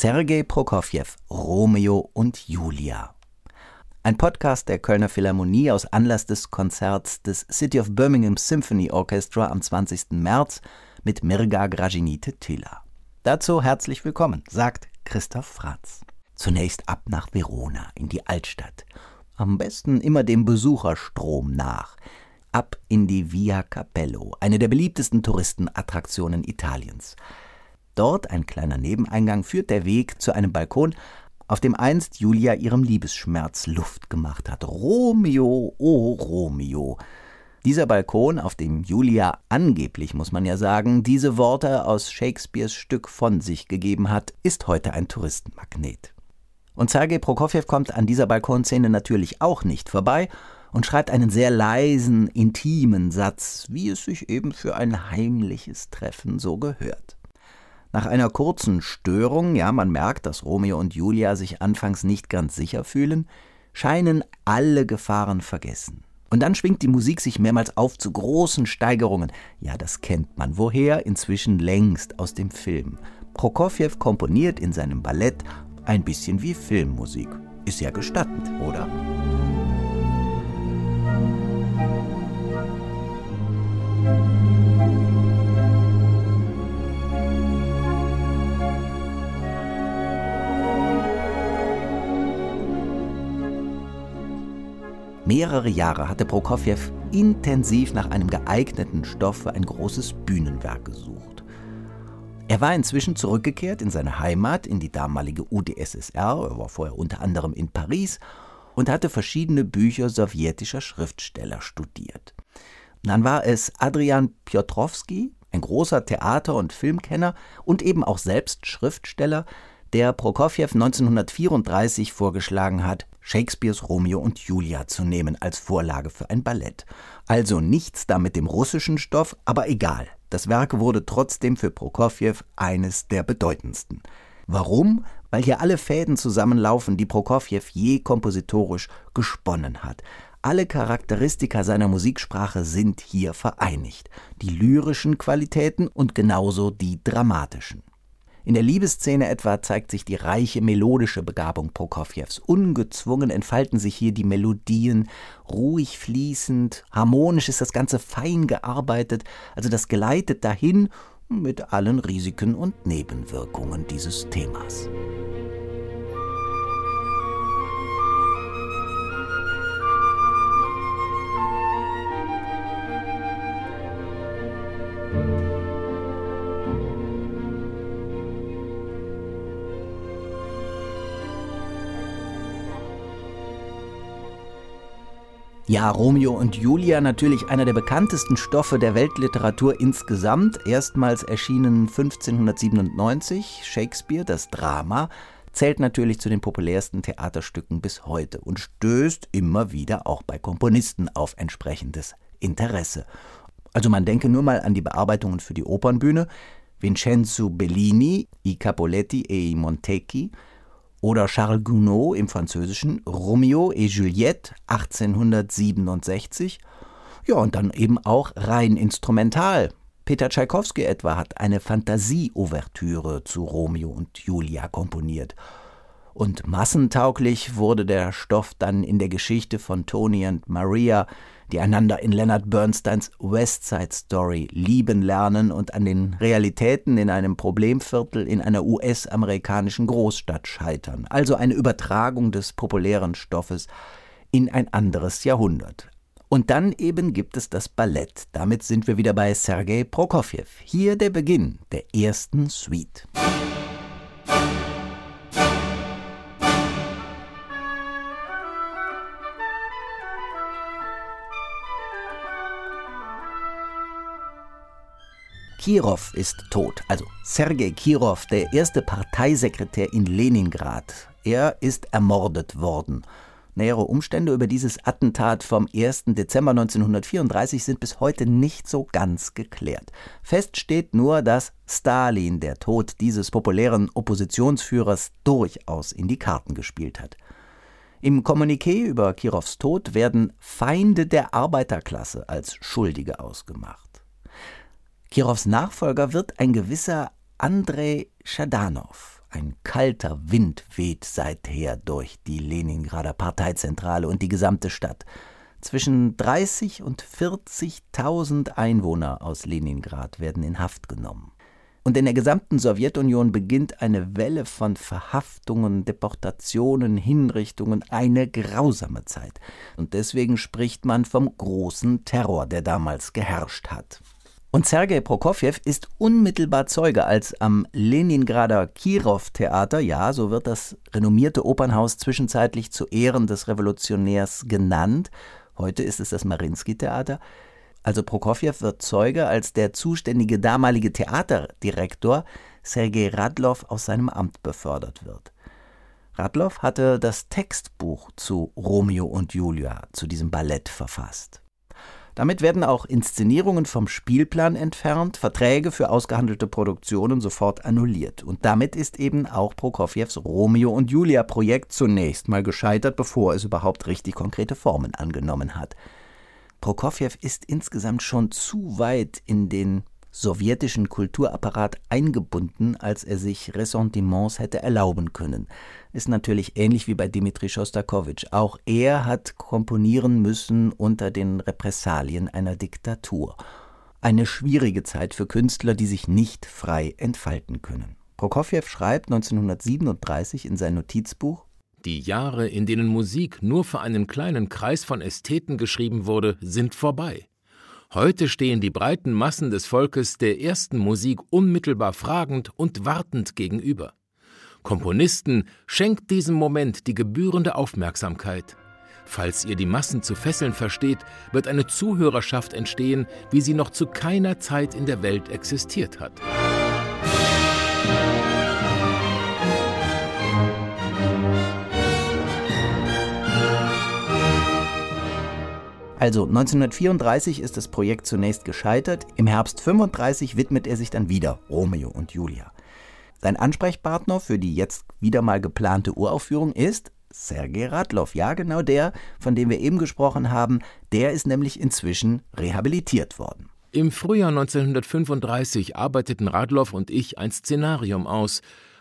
Sergei Prokofjew, Romeo und Julia. Ein Podcast der Kölner Philharmonie aus Anlass des Konzerts des City of Birmingham Symphony Orchestra am 20. März mit Mirga Graginite Tilla. Dazu herzlich willkommen, sagt Christoph Franz. Zunächst ab nach Verona, in die Altstadt. Am besten immer dem Besucherstrom nach. Ab in die Via Capello, eine der beliebtesten Touristenattraktionen Italiens. Dort, ein kleiner Nebeneingang, führt der Weg zu einem Balkon, auf dem einst Julia ihrem Liebesschmerz Luft gemacht hat. Romeo, oh Romeo. Dieser Balkon, auf dem Julia angeblich, muss man ja sagen, diese Worte aus Shakespeares Stück von sich gegeben hat, ist heute ein Touristenmagnet. Und Sergei Prokofjew kommt an dieser Balkonszene natürlich auch nicht vorbei und schreibt einen sehr leisen, intimen Satz, wie es sich eben für ein heimliches Treffen so gehört. Nach einer kurzen Störung, ja, man merkt, dass Romeo und Julia sich anfangs nicht ganz sicher fühlen, scheinen alle Gefahren vergessen. Und dann schwingt die Musik sich mehrmals auf zu großen Steigerungen. Ja, das kennt man. Woher? Inzwischen längst aus dem Film. Prokofjew komponiert in seinem Ballett ein bisschen wie Filmmusik. Ist ja gestattend, oder? Mehrere Jahre hatte Prokofjew intensiv nach einem geeigneten Stoff für ein großes Bühnenwerk gesucht. Er war inzwischen zurückgekehrt in seine Heimat, in die damalige UdSSR, er war vorher unter anderem in Paris und hatte verschiedene Bücher sowjetischer Schriftsteller studiert. Dann war es Adrian Piotrowski, ein großer Theater- und Filmkenner und eben auch selbst Schriftsteller, der Prokofjew 1934 vorgeschlagen hat, Shakespeares Romeo und Julia zu nehmen als Vorlage für ein Ballett. Also nichts da mit dem russischen Stoff, aber egal. Das Werk wurde trotzdem für Prokofjew eines der bedeutendsten. Warum? Weil hier alle Fäden zusammenlaufen, die Prokofjew je kompositorisch gesponnen hat. Alle Charakteristika seiner Musiksprache sind hier vereinigt. Die lyrischen Qualitäten und genauso die dramatischen. In der Liebesszene etwa zeigt sich die reiche melodische Begabung Prokofjews. Ungezwungen entfalten sich hier die Melodien, ruhig fließend, harmonisch ist das Ganze fein gearbeitet, also das gleitet dahin mit allen Risiken und Nebenwirkungen dieses Themas. Ja, Romeo und Julia natürlich einer der bekanntesten Stoffe der Weltliteratur insgesamt. Erstmals erschienen 1597 Shakespeare, das Drama, zählt natürlich zu den populärsten Theaterstücken bis heute und stößt immer wieder auch bei Komponisten auf entsprechendes Interesse. Also man denke nur mal an die Bearbeitungen für die Opernbühne. Vincenzo Bellini, I Capoletti e i Montecchi, oder Charles Gounod im Französischen Romeo et Juliette 1867. Ja, und dann eben auch rein instrumental. Peter Tschaikowski etwa hat eine Fantasie-Ouvertüre zu Romeo und Julia komponiert. Und massentauglich wurde der Stoff dann in der Geschichte von Tony und Maria die einander in Leonard Bernsteins West Side Story lieben lernen und an den Realitäten in einem Problemviertel in einer US-amerikanischen Großstadt scheitern. Also eine Übertragung des populären Stoffes in ein anderes Jahrhundert. Und dann eben gibt es das Ballett. Damit sind wir wieder bei Sergei Prokofjew. Hier der Beginn der ersten Suite. Kirov ist tot, also Sergei Kirov, der erste Parteisekretär in Leningrad. Er ist ermordet worden. Nähere Umstände über dieses Attentat vom 1. Dezember 1934 sind bis heute nicht so ganz geklärt. Fest steht nur, dass Stalin der Tod dieses populären Oppositionsführers durchaus in die Karten gespielt hat. Im Kommuniqué über Kirovs Tod werden Feinde der Arbeiterklasse als Schuldige ausgemacht. Kirows Nachfolger wird ein gewisser Andrei Schadanow. Ein kalter Wind weht seither durch die Leningrader Parteizentrale und die gesamte Stadt. Zwischen 30 und 40.000 Einwohner aus Leningrad werden in Haft genommen. Und in der gesamten Sowjetunion beginnt eine Welle von Verhaftungen, Deportationen, Hinrichtungen, eine grausame Zeit. Und deswegen spricht man vom großen Terror, der damals geherrscht hat. Und Sergei Prokofjew ist unmittelbar Zeuge, als am Leningrader Kirov-Theater, ja, so wird das renommierte Opernhaus zwischenzeitlich zu Ehren des Revolutionärs genannt, heute ist es das Marinsky-Theater, also Prokofjew wird Zeuge, als der zuständige damalige Theaterdirektor Sergei Radlow aus seinem Amt befördert wird. Radlow hatte das Textbuch zu Romeo und Julia, zu diesem Ballett verfasst. Damit werden auch Inszenierungen vom Spielplan entfernt, Verträge für ausgehandelte Produktionen sofort annulliert. Und damit ist eben auch Prokofjews Romeo und Julia Projekt zunächst mal gescheitert, bevor es überhaupt richtig konkrete Formen angenommen hat. Prokofjew ist insgesamt schon zu weit in den sowjetischen Kulturapparat eingebunden, als er sich Ressentiments hätte erlauben können. Ist natürlich ähnlich wie bei Dmitri Schostakowitsch. Auch er hat komponieren müssen unter den Repressalien einer Diktatur. Eine schwierige Zeit für Künstler, die sich nicht frei entfalten können. Prokofjew schreibt 1937 in sein Notizbuch die Jahre, in denen Musik nur für einen kleinen Kreis von Ästheten geschrieben wurde, sind vorbei. Heute stehen die breiten Massen des Volkes der ersten Musik unmittelbar fragend und wartend gegenüber. Komponisten, schenkt diesem Moment die gebührende Aufmerksamkeit. Falls ihr die Massen zu fesseln versteht, wird eine Zuhörerschaft entstehen, wie sie noch zu keiner Zeit in der Welt existiert hat. Also 1934 ist das Projekt zunächst gescheitert, im Herbst 35 widmet er sich dann wieder Romeo und Julia. Sein Ansprechpartner für die jetzt wieder mal geplante Uraufführung ist Sergei Radloff, ja genau der, von dem wir eben gesprochen haben, der ist nämlich inzwischen rehabilitiert worden. Im Frühjahr 1935 arbeiteten Radloff und ich ein Szenarium aus,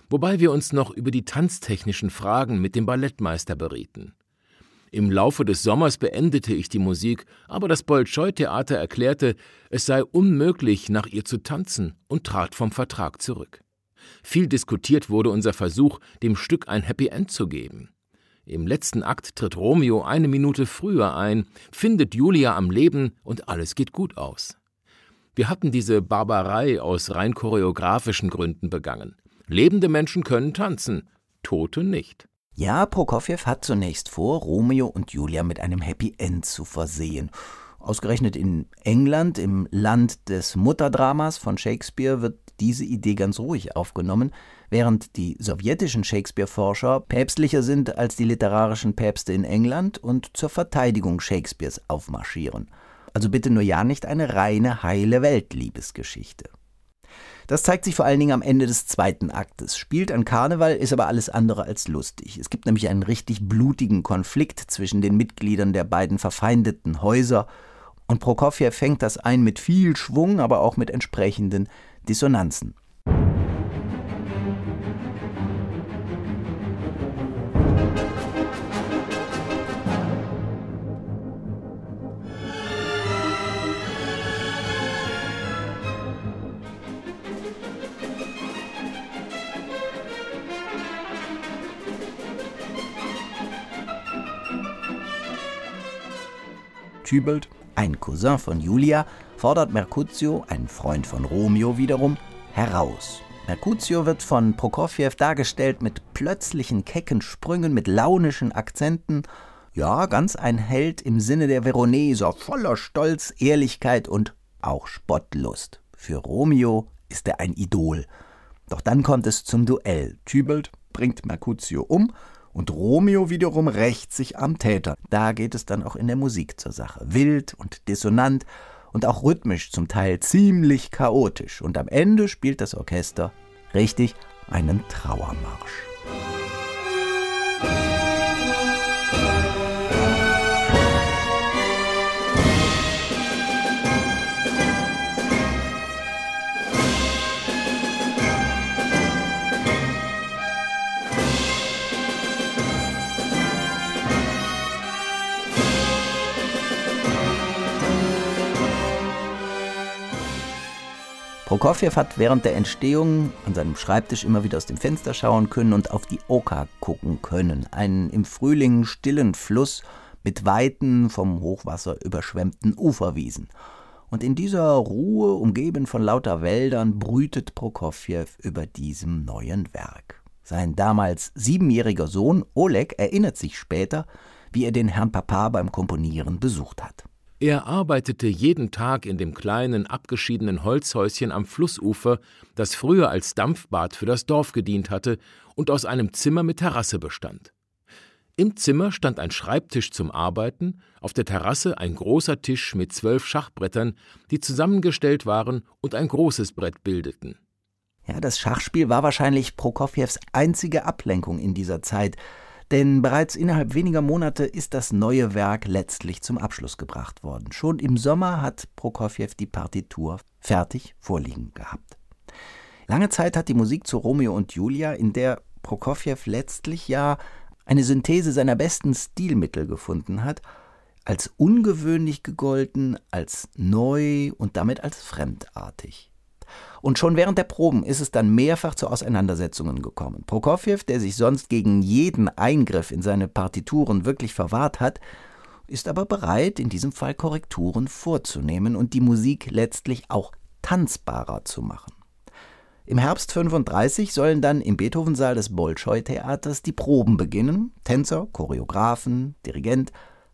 wobei wir uns noch über die tanztechnischen Fragen mit dem Ballettmeister berieten. Im Laufe des Sommers beendete ich die Musik, aber das Bolschoi-Theater erklärte, es sei unmöglich, nach ihr zu tanzen und trat vom Vertrag zurück. Viel diskutiert wurde unser Versuch, dem Stück ein Happy End zu geben. Im letzten Akt tritt Romeo eine Minute früher ein, findet Julia am Leben und alles geht gut aus. Wir hatten diese Barbarei aus rein choreografischen Gründen begangen. Lebende Menschen können tanzen, Tote nicht. Ja, Prokofjew hat zunächst vor, Romeo und Julia mit einem Happy End zu versehen. Ausgerechnet in England, im Land des Mutterdramas von Shakespeare, wird diese Idee ganz ruhig aufgenommen, während die sowjetischen Shakespeare-Forscher päpstlicher sind als die literarischen Päpste in England und zur Verteidigung Shakespeares aufmarschieren. Also bitte nur ja nicht eine reine heile Weltliebesgeschichte. Das zeigt sich vor allen Dingen am Ende des zweiten Aktes. Spielt an Karneval, ist aber alles andere als lustig. Es gibt nämlich einen richtig blutigen Konflikt zwischen den Mitgliedern der beiden verfeindeten Häuser und Prokofjew fängt das ein mit viel Schwung, aber auch mit entsprechenden Dissonanzen. Tybalt, ein Cousin von Julia, fordert Mercutio, ein Freund von Romeo wiederum, heraus. Mercutio wird von Prokofjew dargestellt mit plötzlichen kecken Sprüngen, mit launischen Akzenten. Ja, ganz ein Held im Sinne der Veroneser, voller Stolz, Ehrlichkeit und auch Spottlust. Für Romeo ist er ein Idol. Doch dann kommt es zum Duell. Tybalt bringt Mercutio um und Romeo wiederum rächt sich am Täter. Da geht es dann auch in der Musik zur Sache. Wild und dissonant und auch rhythmisch, zum Teil ziemlich chaotisch. Und am Ende spielt das Orchester richtig einen Trauermarsch. Prokofjew hat während der Entstehung an seinem Schreibtisch immer wieder aus dem Fenster schauen können und auf die Oka gucken können, einen im Frühling stillen Fluss mit weiten, vom Hochwasser überschwemmten Uferwiesen. Und in dieser Ruhe, umgeben von lauter Wäldern, brütet Prokofjew über diesem neuen Werk. Sein damals siebenjähriger Sohn Oleg erinnert sich später, wie er den Herrn Papa beim Komponieren besucht hat. Er arbeitete jeden Tag in dem kleinen, abgeschiedenen Holzhäuschen am Flussufer, das früher als Dampfbad für das Dorf gedient hatte und aus einem Zimmer mit Terrasse bestand. Im Zimmer stand ein Schreibtisch zum Arbeiten, auf der Terrasse ein großer Tisch mit zwölf Schachbrettern, die zusammengestellt waren und ein großes Brett bildeten. Ja, das Schachspiel war wahrscheinlich Prokofjews einzige Ablenkung in dieser Zeit, denn bereits innerhalb weniger Monate ist das neue Werk letztlich zum Abschluss gebracht worden. Schon im Sommer hat Prokofjew die Partitur fertig vorliegen gehabt. Lange Zeit hat die Musik zu Romeo und Julia, in der Prokofjew letztlich ja eine Synthese seiner besten Stilmittel gefunden hat, als ungewöhnlich gegolten, als neu und damit als fremdartig. Und schon während der Proben ist es dann mehrfach zu Auseinandersetzungen gekommen. Prokofjew, der sich sonst gegen jeden Eingriff in seine Partituren wirklich verwahrt hat, ist aber bereit, in diesem Fall Korrekturen vorzunehmen und die Musik letztlich auch tanzbarer zu machen. Im Herbst 35 sollen dann im Beethovensaal des Bolschoi-Theaters die Proben beginnen. Tänzer, Choreografen, Dirigent,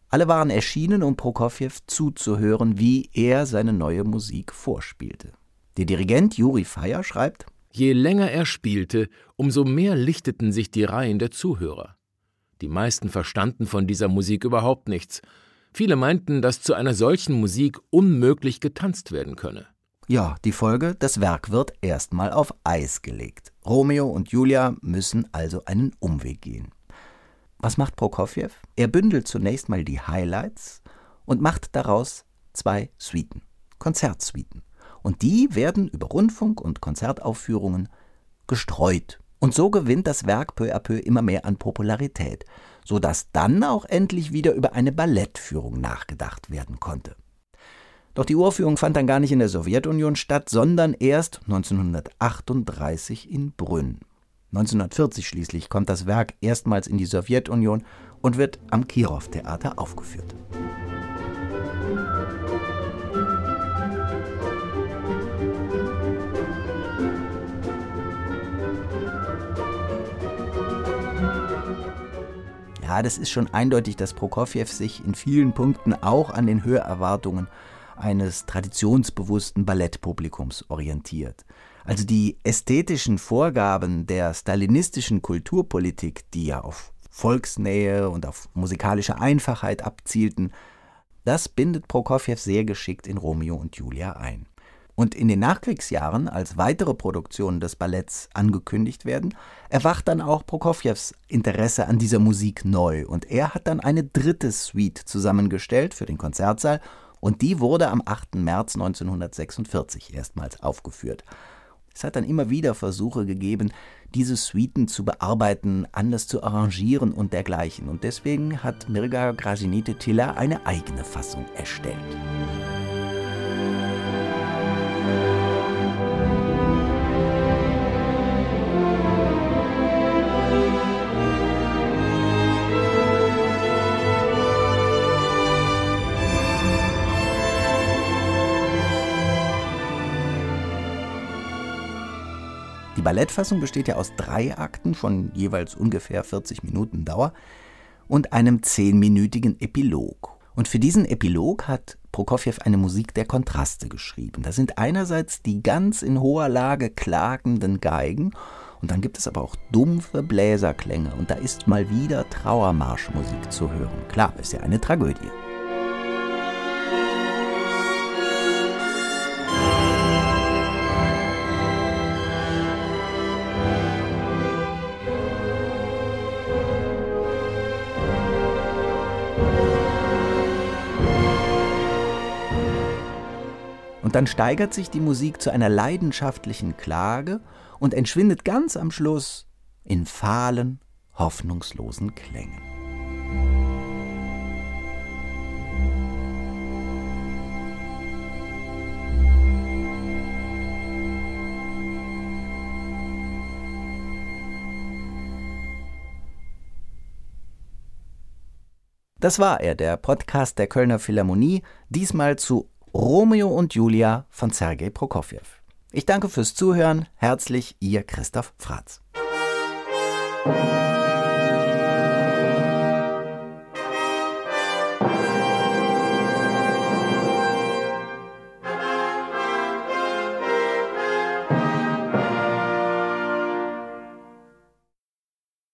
alle waren erschienen, um Prokofjew zuzuhören, wie er seine neue Musik vorspielte. Der Dirigent Juri Feier schreibt: Je länger er spielte, umso mehr lichteten sich die Reihen der Zuhörer. Die meisten verstanden von dieser Musik überhaupt nichts. Viele meinten, dass zu einer solchen Musik unmöglich getanzt werden könne. Ja, die Folge, das Werk wird erstmal auf Eis gelegt. Romeo und Julia müssen also einen Umweg gehen. Was macht Prokofjew? Er bündelt zunächst mal die Highlights und macht daraus zwei Suiten, Konzertsuiten. Und die werden über Rundfunk und Konzertaufführungen gestreut. Und so gewinnt das Werk peu à peu immer mehr an Popularität, so dass dann auch endlich wieder über eine Ballettführung nachgedacht werden konnte. Doch die Uraufführung fand dann gar nicht in der Sowjetunion statt, sondern erst 1938 in Brünn. 1940 schließlich kommt das Werk erstmals in die Sowjetunion und wird am Kirov-Theater aufgeführt. Ja, das ist schon eindeutig, dass Prokofjew sich in vielen Punkten auch an den Hörerwartungen eines traditionsbewussten Ballettpublikums orientiert. Also die ästhetischen Vorgaben der stalinistischen Kulturpolitik, die ja auf Volksnähe und auf musikalische Einfachheit abzielten, das bindet Prokofjew sehr geschickt in Romeo und Julia ein. Und in den Nachkriegsjahren, als weitere Produktionen des Balletts angekündigt werden, erwacht dann auch Prokofjews Interesse an dieser Musik neu. Und er hat dann eine dritte Suite zusammengestellt für den Konzertsaal und die wurde am 8. März 1946 erstmals aufgeführt. Es hat dann immer wieder Versuche gegeben, diese Suiten zu bearbeiten, anders zu arrangieren und dergleichen. Und deswegen hat Mirga Grazinite Tilla eine eigene Fassung erstellt. Ballettfassung besteht ja aus drei Akten von jeweils ungefähr 40 Minuten Dauer und einem zehnminütigen Epilog. Und für diesen Epilog hat Prokofjew eine Musik der Kontraste geschrieben. Da sind einerseits die ganz in hoher Lage klagenden Geigen und dann gibt es aber auch dumpfe Bläserklänge und da ist mal wieder Trauermarschmusik zu hören. Klar, ist ja eine Tragödie. Dann steigert sich die Musik zu einer leidenschaftlichen Klage und entschwindet ganz am Schluss in fahlen, hoffnungslosen Klängen. Das war er, der Podcast der Kölner Philharmonie, diesmal zu Romeo und Julia von Sergei Prokofjew. Ich danke fürs Zuhören. Herzlich, Ihr Christoph Fratz.